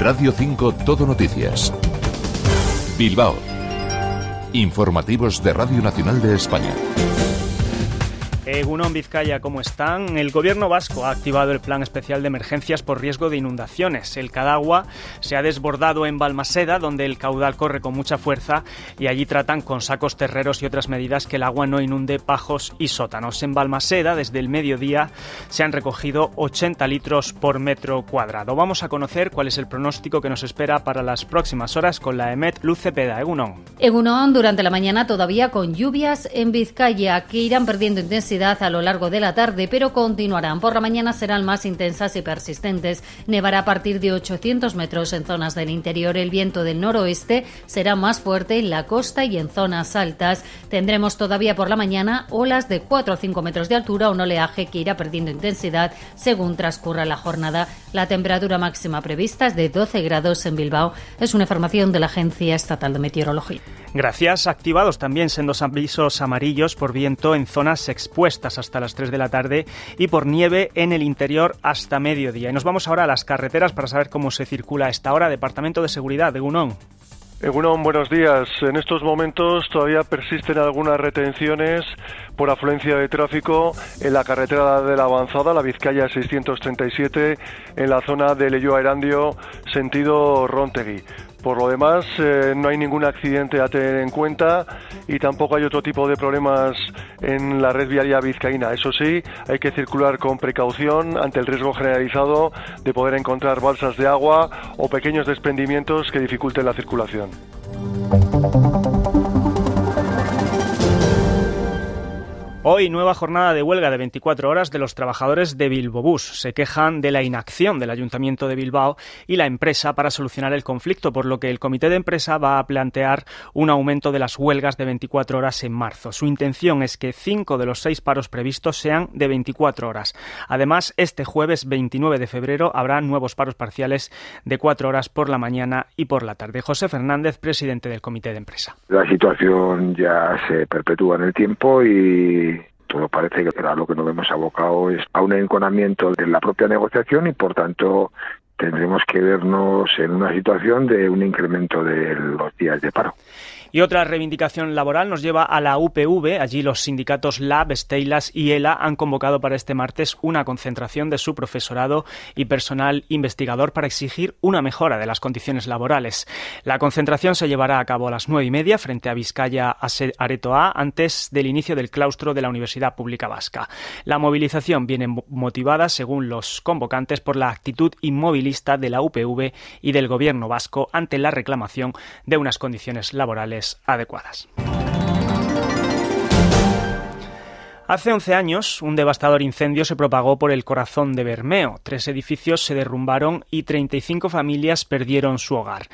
Radio 5 Todo Noticias. Bilbao. Informativos de Radio Nacional de España. Egunon Vizcaya, ¿cómo están? El gobierno vasco ha activado el plan especial de emergencias por riesgo de inundaciones. El Cadagua se ha desbordado en Balmaseda, donde el caudal corre con mucha fuerza y allí tratan con sacos terreros y otras medidas que el agua no inunde pajos y sótanos. En Balmaseda, desde el mediodía, se han recogido 80 litros por metro cuadrado. Vamos a conocer cuál es el pronóstico que nos espera para las próximas horas con la EMET Luz Cepeda. Egunon. Egunon, durante la mañana todavía con lluvias en Vizcaya que irán perdiendo intensidad a lo largo de la tarde, pero continuarán. Por la mañana serán más intensas y persistentes. Nevará a partir de 800 metros en zonas del interior. El viento del noroeste será más fuerte en la costa y en zonas altas. Tendremos todavía por la mañana olas de 4 o 5 metros de altura, un oleaje que irá perdiendo intensidad según transcurra la jornada. La temperatura máxima prevista es de 12 grados en Bilbao. Es una información de la Agencia Estatal de Meteorología. Gracias. Activados también sendos avisos amarillos por viento en zonas expuestas hasta las 3 de la tarde y por nieve en el interior hasta mediodía. Y nos vamos ahora a las carreteras para saber cómo se circula a esta hora. Departamento de Seguridad de Gunón. Egunon, buenos días. En estos momentos todavía persisten algunas retenciones por afluencia de tráfico en la carretera de la avanzada, la Vizcaya 637, en la zona de Leyoa Erandio, sentido Rontegui. Por lo demás, eh, no hay ningún accidente a tener en cuenta y tampoco hay otro tipo de problemas en la red viaria vizcaína. Eso sí, hay que circular con precaución ante el riesgo generalizado de poder encontrar balsas de agua o pequeños desprendimientos que dificulten la circulación. Hoy nueva jornada de huelga de 24 horas de los trabajadores de Bilbobús. Se quejan de la inacción del Ayuntamiento de Bilbao y la empresa para solucionar el conflicto, por lo que el comité de empresa va a plantear un aumento de las huelgas de 24 horas en marzo. Su intención es que cinco de los seis paros previstos sean de 24 horas. Además, este jueves 29 de febrero habrá nuevos paros parciales de 4 horas por la mañana y por la tarde. José Fernández, presidente del comité de empresa. La situación ya se perpetúa en el tiempo y todo parece que a lo que nos hemos abocado es a un enconamiento de la propia negociación y por tanto tendremos que vernos en una situación de un incremento de los días de paro. Y otra reivindicación laboral nos lleva a la UPV. Allí los sindicatos LAB, Steilas y ELA han convocado para este martes una concentración de su profesorado y personal investigador para exigir una mejora de las condiciones laborales. La concentración se llevará a cabo a las nueve y media frente a Vizcaya Aretoa antes del inicio del claustro de la Universidad Pública Vasca. La movilización viene motivada, según los convocantes, por la actitud inmovilista de la UPV y del gobierno vasco ante la reclamación de unas condiciones laborales adecuadas. Hace 11 años, un devastador incendio se propagó por el corazón de Bermeo. Tres edificios se derrumbaron y 35 familias perdieron su hogar.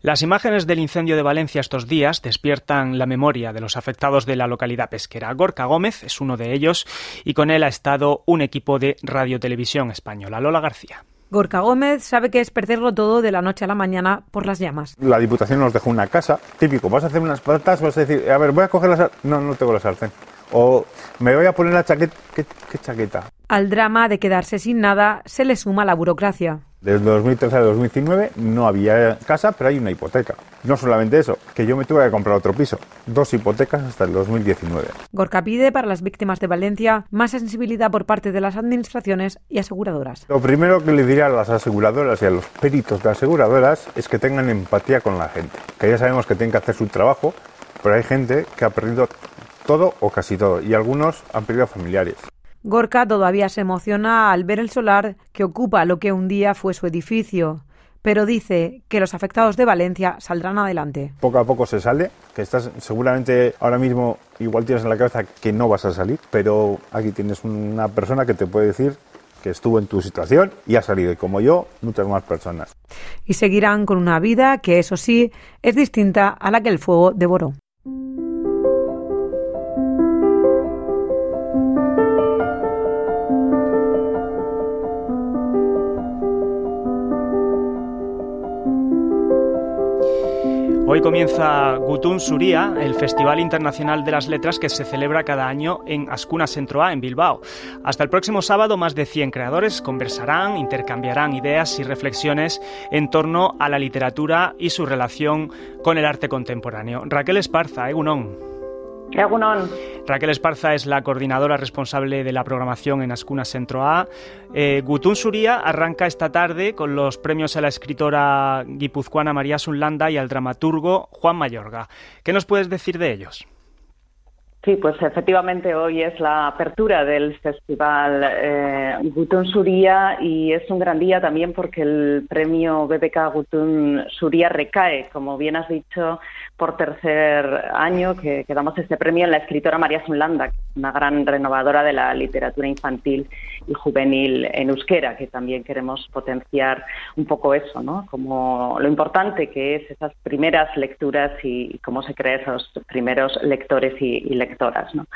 Las imágenes del incendio de Valencia estos días despiertan la memoria de los afectados de la localidad pesquera. Gorka Gómez es uno de ellos y con él ha estado un equipo de radiotelevisión española. Lola García. Gorka Gómez sabe que es perderlo todo de la noche a la mañana por las llamas. La Diputación nos dejó una casa, típico, vas a hacer unas patatas, vas a decir, a ver, voy a coger la sartén. No, no tengo la sartén. O me voy a poner la chaqueta. ¿Qué, qué chaqueta? Al drama de quedarse sin nada se le suma la burocracia. Desde 2013 a 2019 no había casa, pero hay una hipoteca. No solamente eso, que yo me tuve que comprar otro piso. Dos hipotecas hasta el 2019. Gorka pide para las víctimas de Valencia más sensibilidad por parte de las administraciones y aseguradoras. Lo primero que le diría a las aseguradoras y a los peritos de aseguradoras es que tengan empatía con la gente. Que ya sabemos que tienen que hacer su trabajo, pero hay gente que ha perdido todo o casi todo y algunos han perdido familiares. Gorka todavía se emociona al ver el solar que ocupa lo que un día fue su edificio, pero dice que los afectados de Valencia saldrán adelante. Poco a poco se sale, que estás seguramente ahora mismo igual tienes en la cabeza que no vas a salir, pero aquí tienes una persona que te puede decir que estuvo en tu situación y ha salido, y como yo, muchas más personas. Y seguirán con una vida que, eso sí, es distinta a la que el fuego devoró. Hoy comienza Gutun Suria, el Festival Internacional de las Letras que se celebra cada año en Ascuna Centro A, en Bilbao. Hasta el próximo sábado, más de 100 creadores conversarán, intercambiarán ideas y reflexiones en torno a la literatura y su relación con el arte contemporáneo. Raquel Esparza, Egunon. Raquel Esparza es la coordinadora responsable de la programación en Ascuna Centro A. Eh, Gutun Suría arranca esta tarde con los premios a la escritora guipuzcoana María Sunlanda y al dramaturgo Juan Mayorga. ¿Qué nos puedes decir de ellos? Sí, pues efectivamente hoy es la apertura del festival eh, Gutun Suría y es un gran día también porque el premio BBK Gutun Suría recae, como bien has dicho, por tercer año que, damos este premio en la escritora María Sunlanda, una gran renovadora de la literatura infantil y juvenil en euskera, que también queremos potenciar un poco eso, ¿no? Como lo importante que es esas primeras lecturas y, cómo se crean esos primeros lectores y, lectoras, ¿no?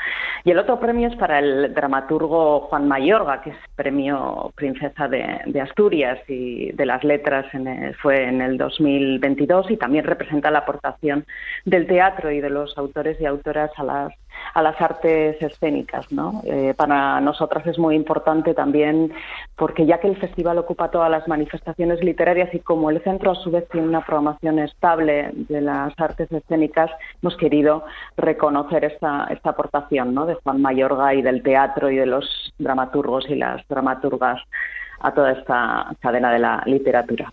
Y el otro premio es para el dramaturgo Juan Mayorga, que es premio Princesa de, Asturias y de las letras, en fue en el 2022 y también representa la aportación del teatro y de los autores y autoras a las, a las artes escénicas. ¿no? Eh, para nosotras es muy importante también porque ya que el festival ocupa todas las manifestaciones literarias y como el centro a su vez tiene una programación estable de las artes escénicas, hemos querido reconocer esta, esta aportación ¿no? de Juan Mayorga y del teatro y de los dramaturgos y las dramaturgas a toda esta cadena de la literatura.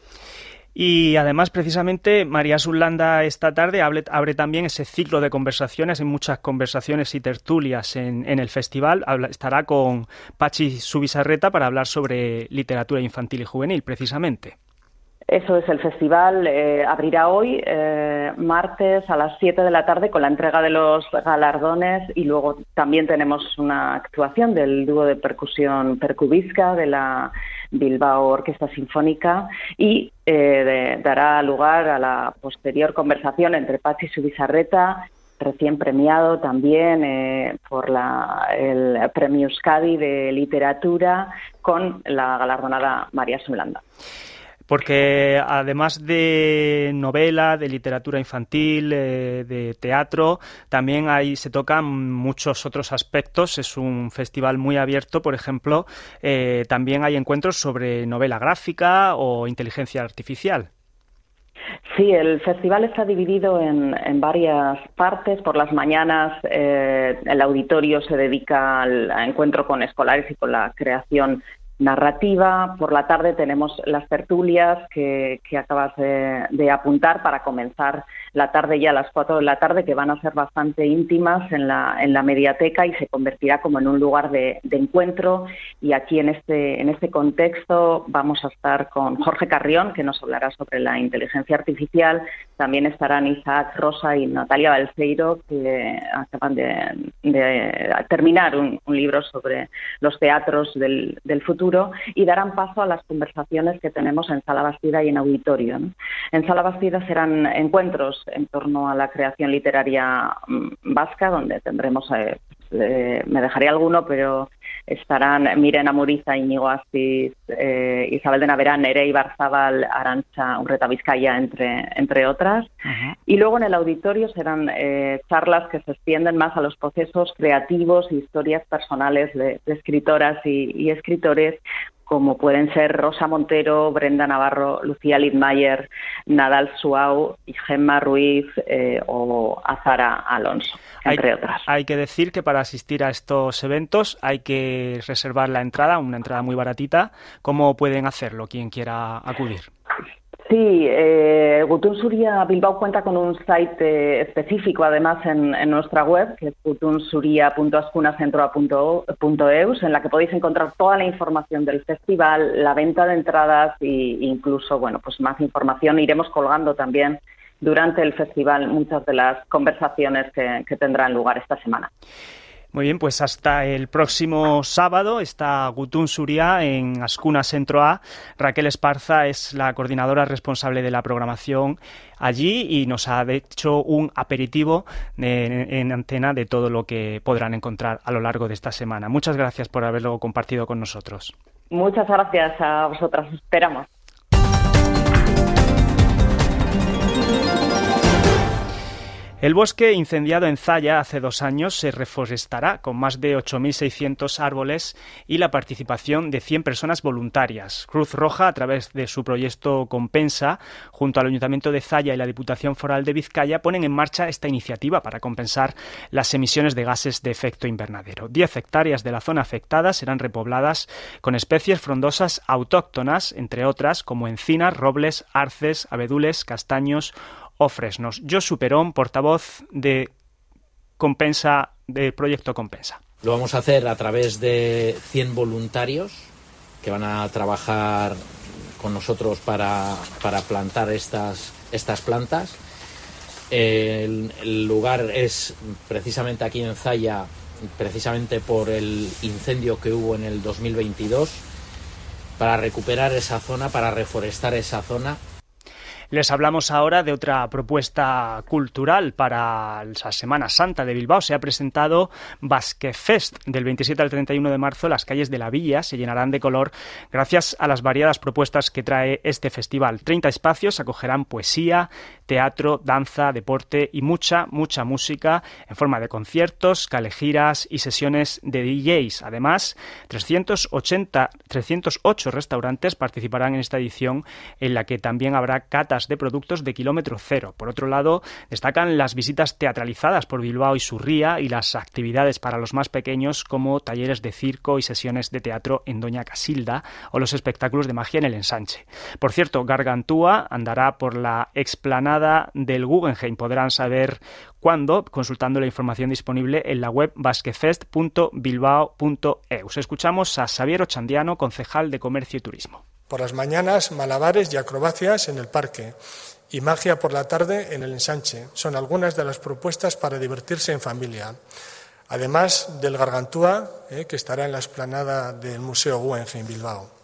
Y además, precisamente, María Zulanda esta tarde abre, también ese ciclo de conversaciones, en muchas conversaciones y tertulias en, el festival. estará con Pachi Subisarreta para hablar sobre literatura infantil y juvenil, precisamente. Eso es, el festival eh, abrirá hoy, eh, martes a las 7 de la tarde, con la entrega de los galardones y luego también tenemos una actuación del dúo de percusión Percubisca de la Bilbao Orquesta Sinfónica y eh, dará lugar a la posterior conversación entre Pachi Subizarreta, recién premiado también por la, el Premio Euskadi de Literatura, con la galardonada María Zulanda porque además de novela, de literatura infantil, eh, de teatro, también ahí se tocan muchos otros aspectos. Es un festival muy abierto, por ejemplo, eh, también hay encuentros sobre novela gráfica o inteligencia artificial. Sí, el festival está dividido en, varias partes. Por las mañanas eh, el auditorio se dedica al encuentro con escolares y con la creación narrativa. Por la tarde tenemos las tertulias que, acabas de, apuntar para comenzar la tarde ya a las 4 de la tarde, que van a ser bastante íntimas en la, en la mediateca y se convertirá como en un lugar de, encuentro. Y aquí en este, en este contexto vamos a estar con Jorge Carrión, que nos hablará sobre la inteligencia artificial. También estarán Isaac Rosa y Natalia Balseiro, que acaban de, terminar un, libro sobre los teatros del, futuro y darán paso a las conversaciones que tenemos en Sala Bastida y en Auditorio. En Sala Bastida serán encuentros en torno a la creación literaria mm, vasca, donde tendremos, eh, eh, me dejaré alguno, pero estarán Mirena Muriza, Iñigo Asís, eh, Isabel de Naverán, Nerey Barzabal, Arancha Urreta Vizcaya, entre, entre otras. Y luego en el auditorio serán charlas que se extienden más a los procesos creativos y historias personales de, escritoras y, escritores como pueden ser Rosa Montero, Brenda Navarro, Lucía Lidmayer, Nadal Suau, Gemma Ruiz eh, o Azara Alonso, entre otras. Hay que decir que para asistir a estos eventos hay que reservar la entrada, una entrada muy baratita. ¿Cómo pueden hacerlo quien quiera acudir? Sí, eh, Gutun Suria Bilbao cuenta con un site específico, además, en, nuestra web, que es gutunsuria.ascunacentro.eus, en la que podéis encontrar toda la información del festival, la venta de entradas e incluso, bueno, pues más información. Iremos colgando también durante el festival muchas de las conversaciones que tendrán lugar esta semana. Muy bien, pues hasta el próximo sábado está Gutun Suria en Ascuna Centro A. Raquel Esparza es la coordinadora responsable de la programación allí y nos ha hecho un aperitivo en, antena de todo lo que podrán encontrar a lo largo de esta semana. Muchas gracias por haberlo compartido con nosotros. Muchas gracias a vosotras. Esperamos. El bosque incendiado en Zaya hace dos años se reforestará con más de 8.600 árboles y la participación de 100 personas voluntarias. Cruz Roja, a través de su proyecto Compensa, junto al Ayuntamiento de Zaya y la Diputación Foral de Vizcaya, ponen en marcha esta iniciativa para compensar las emisiones de gases de efecto invernadero. Diez hectáreas de la zona afectada serán repobladas con especies frondosas autóctonas, entre otras como encinas, robles, arces, abedules, castaños o fresnos. Yo Superón, portavoz de Compensa, del proyecto Compensa. Lo vamos a hacer a través de 100 voluntarios que van a trabajar con nosotros para, plantar estas, estas plantas. El, el, lugar es precisamente aquí en Zaya, precisamente por el incendio que hubo en el 2022, para recuperar esa zona, para reforestar esa zona les hablamos ahora de otra propuesta cultural para la Semana Santa de Bilbao. Se ha presentado Basque Fest del 27 al 31 de marzo. Las calles de la villa se llenarán de color gracias a las variadas propuestas que trae este festival. 30 espacios acogerán poesía, teatro, danza, deporte y mucha, mucha música en forma de conciertos, calejiras y sesiones de DJs. Además, 380, 308 restaurantes participarán en esta edición en la que también habrá catas de productos de kilómetro cero. Por otro lado, destacan las visitas teatralizadas por Bilbao y Surría y las actividades para los más pequeños como talleres de circo y sesiones de teatro en Doña Casilda o los espectáculos de magia en el ensanche. Por cierto, Gargantúa andará por la explanada del Guggenheim. Podrán saber cuándo consultando la información disponible en la web basquefest.bilbao.eu. Escuchamos a Xavier Ochandiano, concejal de Comercio y Turismo. Por las mañanas, malabares y acrobacias en el parque y magia por la tarde en el ensanche. Son algunas de las propuestas para divertirse en familia. Además del Gargantúa, eh, que estará en la esplanada del Museo Guggenheim Bilbao.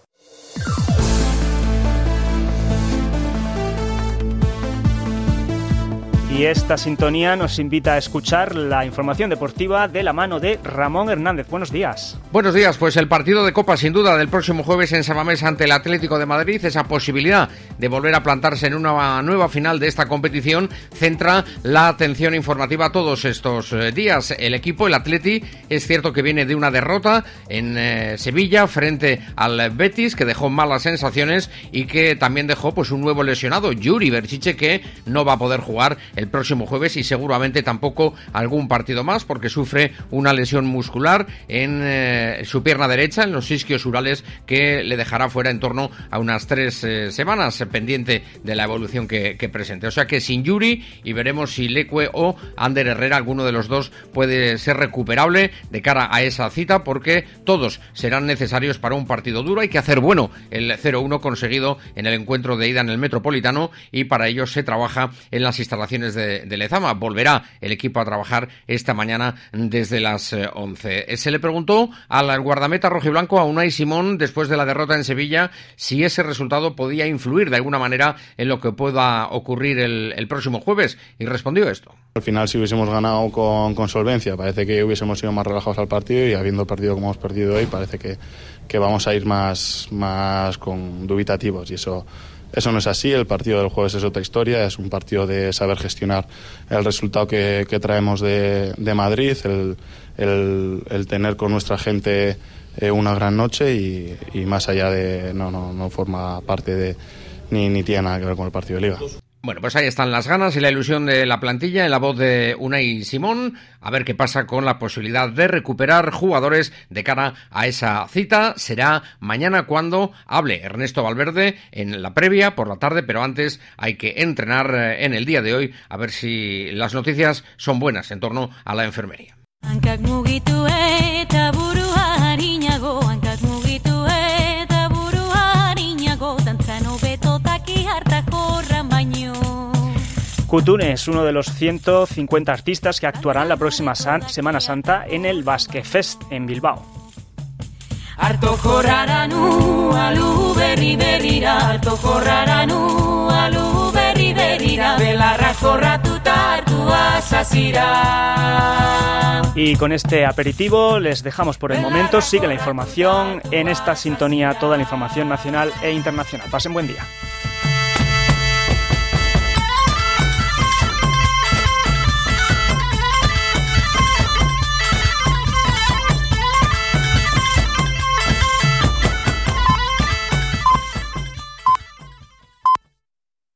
Y esta sintonía nos invita a escuchar la información deportiva de la mano de Ramón Hernández. Buenos días. Buenos días, pues el partido de Copa sin duda del próximo jueves en Samamés ante el Atlético de Madrid, esa posibilidad de volver a plantarse en una nueva final de esta competición, centra la atención informativa todos estos eh, días. El equipo, el Atleti, es cierto que viene de una derrota en eh, Sevilla frente al Betis, que dejó malas sensaciones y que también dejó pues un nuevo lesionado, Yuri Berchiche, que no va a poder jugar el próximo jueves y seguramente tampoco algún partido más porque sufre una lesión muscular en eh, su pierna derecha, en los isquios urales, que le dejará fuera en torno a unas tres eh, semanas, pendiente de la evolución que, presente. O sea que sin Yuri y veremos si Leque o Ander Herrera, alguno de los dos, puede ser recuperable de cara a esa cita porque todos serán necesarios para un partido duro. Hay que hacer bueno el 0-1 conseguido en el encuentro de ida en el Metropolitano y para ello se trabaja en las instalaciones de, Lezama. Volverá el equipo a trabajar esta mañana desde las 11. Eh, Se le preguntó al guardameta rojiblanco, a Unai Simón, después de la derrota en Sevilla, si ese resultado podía influir de alguna manera en lo que pueda ocurrir el, próximo jueves, y respondió esto. Al final, si hubiésemos ganado con, solvencia, parece que hubiésemos sido más relajados al partido y habiendo perdido como hemos perdido hoy, parece que, que vamos a ir más, más con dubitativos y eso eso no es así, el partido del jueves es otra historia, es un partido de saber gestionar el resultado que, traemos de, Madrid, el, tener con nuestra gente eh, una gran noche y, más allá de, no, no, no forma parte de, ni, ni tiene nada que ver con el partido de liga. Bueno, pues ahí están las ganas y la ilusión de la plantilla en la voz de Unai Simón. A ver qué pasa con la posibilidad de recuperar jugadores de cara a esa cita. Será mañana cuando hable Ernesto Valverde en la previa por la tarde, pero antes hay que entrenar eh, en el día de hoy a ver si las noticias son buenas en torno a la enfermería. Kutune es uno de los 150 artistas que actuarán la próxima Semana Santa en el Basque Fest en Bilbao. Y con este aperitivo les dejamos por el momento. Sigue la información en esta sintonía, toda la información nacional e internacional. Pasen buen día.